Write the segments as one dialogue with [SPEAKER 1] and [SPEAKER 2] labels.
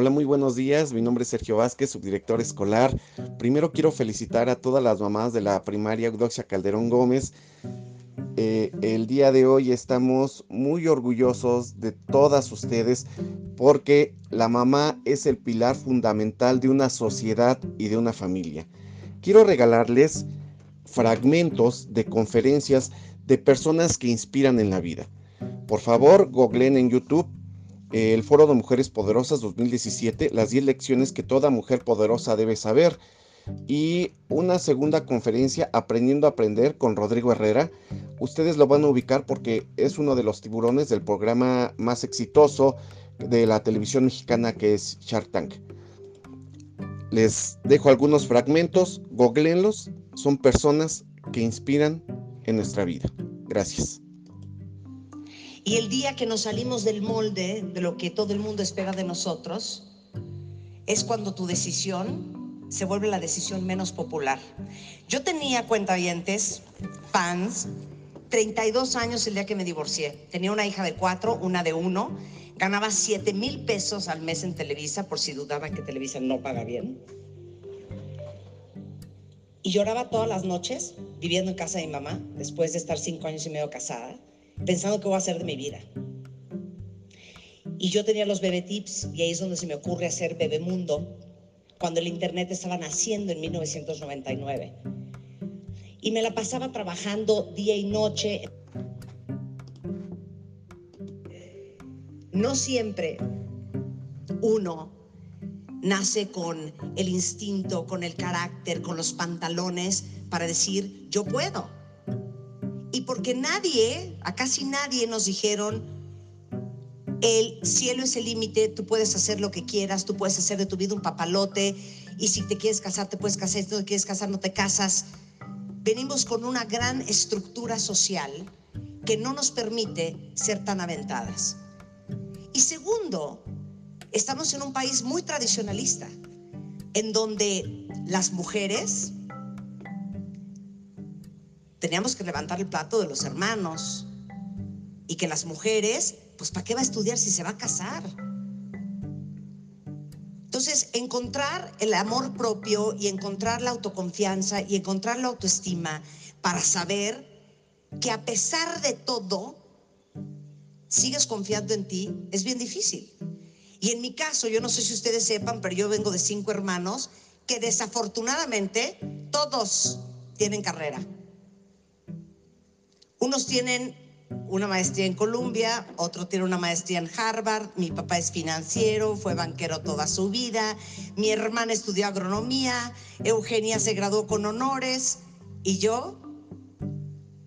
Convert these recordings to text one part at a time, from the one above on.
[SPEAKER 1] Hola, muy buenos días. Mi nombre es Sergio Vázquez, subdirector escolar. Primero quiero felicitar a todas las mamás de la primaria Eudoxia Calderón Gómez. Eh, el día de hoy estamos muy orgullosos de todas ustedes porque la mamá es el pilar fundamental de una sociedad y de una familia. Quiero regalarles fragmentos de conferencias de personas que inspiran en la vida. Por favor, googleen en YouTube el Foro de Mujeres Poderosas 2017, las 10 lecciones que toda mujer poderosa debe saber. Y una segunda conferencia, Aprendiendo a Aprender, con Rodrigo Herrera. Ustedes lo van a ubicar porque es uno de los tiburones del programa más exitoso de la televisión mexicana que es Shark Tank. Les dejo algunos fragmentos, googleenlos, son personas que inspiran en nuestra vida. Gracias.
[SPEAKER 2] Y el día que nos salimos del molde de lo que todo el mundo espera de nosotros, es cuando tu decisión se vuelve la decisión menos popular. Yo tenía cuentavientes, fans, 32 años el día que me divorcié. Tenía una hija de cuatro, una de uno. Ganaba 7 mil pesos al mes en Televisa, por si dudaban que Televisa no paga bien. Y lloraba todas las noches, viviendo en casa de mi mamá, después de estar cinco años y medio casada pensando qué voy a hacer de mi vida. Y yo tenía los bebé tips y ahí es donde se me ocurre hacer Bebemundo cuando el internet estaba naciendo en 1999. Y me la pasaba trabajando día y noche. No siempre uno nace con el instinto, con el carácter, con los pantalones para decir, yo puedo y porque nadie, a casi nadie nos dijeron, el cielo es el límite, tú puedes hacer lo que quieras, tú puedes hacer de tu vida un papalote y si te quieres casar te puedes casar, si no te quieres casar no te casas. Venimos con una gran estructura social que no nos permite ser tan aventadas. Y segundo, estamos en un país muy tradicionalista, en donde las mujeres teníamos que levantar el plato de los hermanos y que las mujeres, pues ¿para qué va a estudiar si se va a casar? Entonces, encontrar el amor propio y encontrar la autoconfianza y encontrar la autoestima para saber que a pesar de todo, sigues confiando en ti, es bien difícil. Y en mi caso, yo no sé si ustedes sepan, pero yo vengo de cinco hermanos que desafortunadamente todos tienen carrera. Unos tienen una maestría en Columbia, otro tiene una maestría en Harvard, mi papá es financiero, fue banquero toda su vida, mi hermana estudió agronomía, Eugenia se graduó con honores y yo,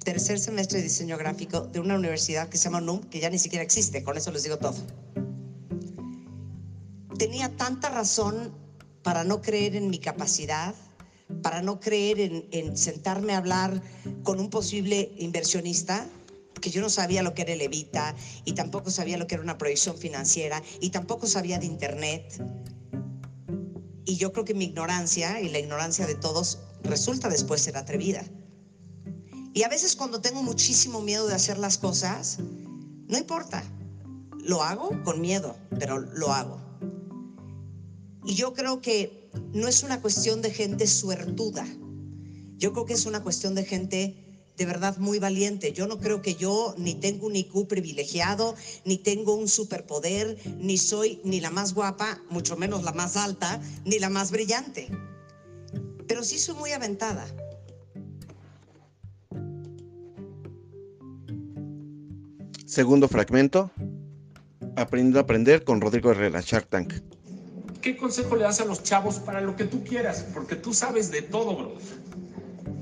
[SPEAKER 2] tercer semestre de diseño gráfico de una universidad que se llama NUM, que ya ni siquiera existe, con eso les digo todo. Tenía tanta razón para no creer en mi capacidad, para no creer en, sentarme a hablar con un posible inversionista, que yo no sabía lo que era el Evita y tampoco sabía lo que era una proyección financiera y tampoco sabía de Internet. Y yo creo que mi ignorancia y la ignorancia de todos resulta después ser atrevida. Y a veces cuando tengo muchísimo miedo de hacer las cosas, no importa, lo hago con miedo, pero lo hago. Y yo creo que no es una cuestión de gente suertuda. Yo creo que es una cuestión de gente de verdad muy valiente. Yo no creo que yo ni tengo un IQ privilegiado, ni tengo un superpoder, ni soy ni la más guapa, mucho menos la más alta, ni la más brillante. Pero sí soy muy aventada.
[SPEAKER 1] Segundo fragmento. Aprendiendo a aprender con Rodrigo Herrera, Shark Tank.
[SPEAKER 3] ¿Qué consejo le das a los chavos para lo que tú quieras? Porque tú sabes de todo, bro.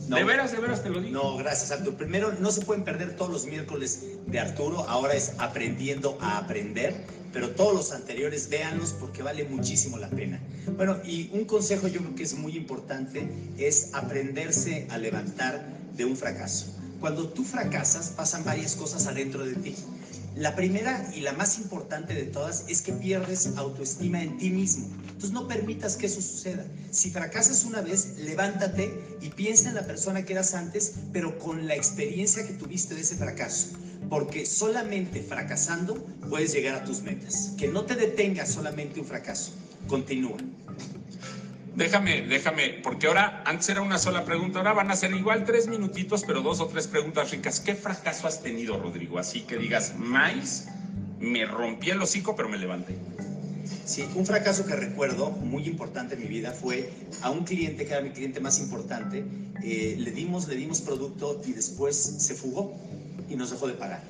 [SPEAKER 3] de veras, de veras te lo digo.
[SPEAKER 4] No, gracias, Arturo. Primero, no se pueden perder todos los miércoles de Arturo. Ahora es aprendiendo a aprender. Pero todos los anteriores, véanlos porque vale muchísimo la pena. Bueno, y un consejo yo creo que es muy importante es aprenderse a levantar de un fracaso. Cuando tú fracasas, pasan varias cosas adentro de ti. La primera y la más importante de todas es que pierdes autoestima en ti mismo. Entonces no permitas que eso suceda. Si fracasas una vez, levántate y piensa en la persona que eras antes, pero con la experiencia que tuviste de ese fracaso. porque solamente fracasando puedes llegar a tus metas. Que no te detenga solamente un fracaso, continúa.
[SPEAKER 3] Déjame, déjame, porque ahora antes era una sola pregunta, ahora van a ser igual tres minutitos, pero dos o tres preguntas ricas. ¿Qué fracaso has tenido, Rodrigo? Así que digas, más, me rompí el hocico, pero me levanté.
[SPEAKER 4] Sí, un fracaso que recuerdo muy importante en mi vida fue a un cliente que era mi cliente más importante, eh, le dimos, le dimos producto y después se fugó y nos dejó de pagar.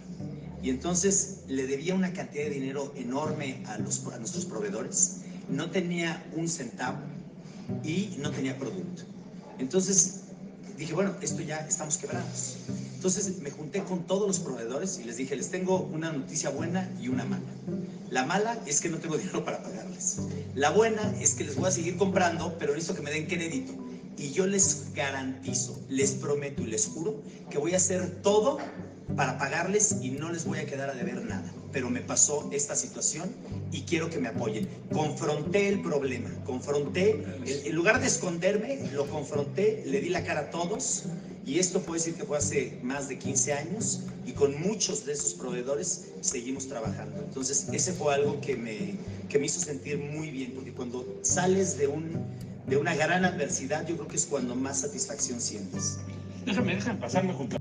[SPEAKER 4] Y entonces le debía una cantidad de dinero enorme a, nuestros proveedores, no tenía un centavo y no tenía producto. Entonces dije, bueno, esto ya estamos quebrados. Entonces me junté con todos los proveedores y les dije, les tengo una noticia buena y una mala. La mala es que no tengo dinero para pagarles. La buena es que les voy a seguir comprando, pero necesito que me den crédito. Y yo les garantizo, les prometo y les juro que voy a hacer todo para pagarles y no les voy a quedar a deber nada. Pero me pasó esta situación y quiero que me apoyen. Confronté el problema, confronté, en lugar de esconderme, lo confronté, le di la cara a todos y esto puede decir que fue hace más de 15 años y con muchos de esos proveedores seguimos trabajando. Entonces, ese fue algo que me, que me hizo sentir muy bien, porque cuando sales de, un, de una gran adversidad, yo creo que es cuando más satisfacción sientes.
[SPEAKER 3] Déjame, déjame pasarme junto.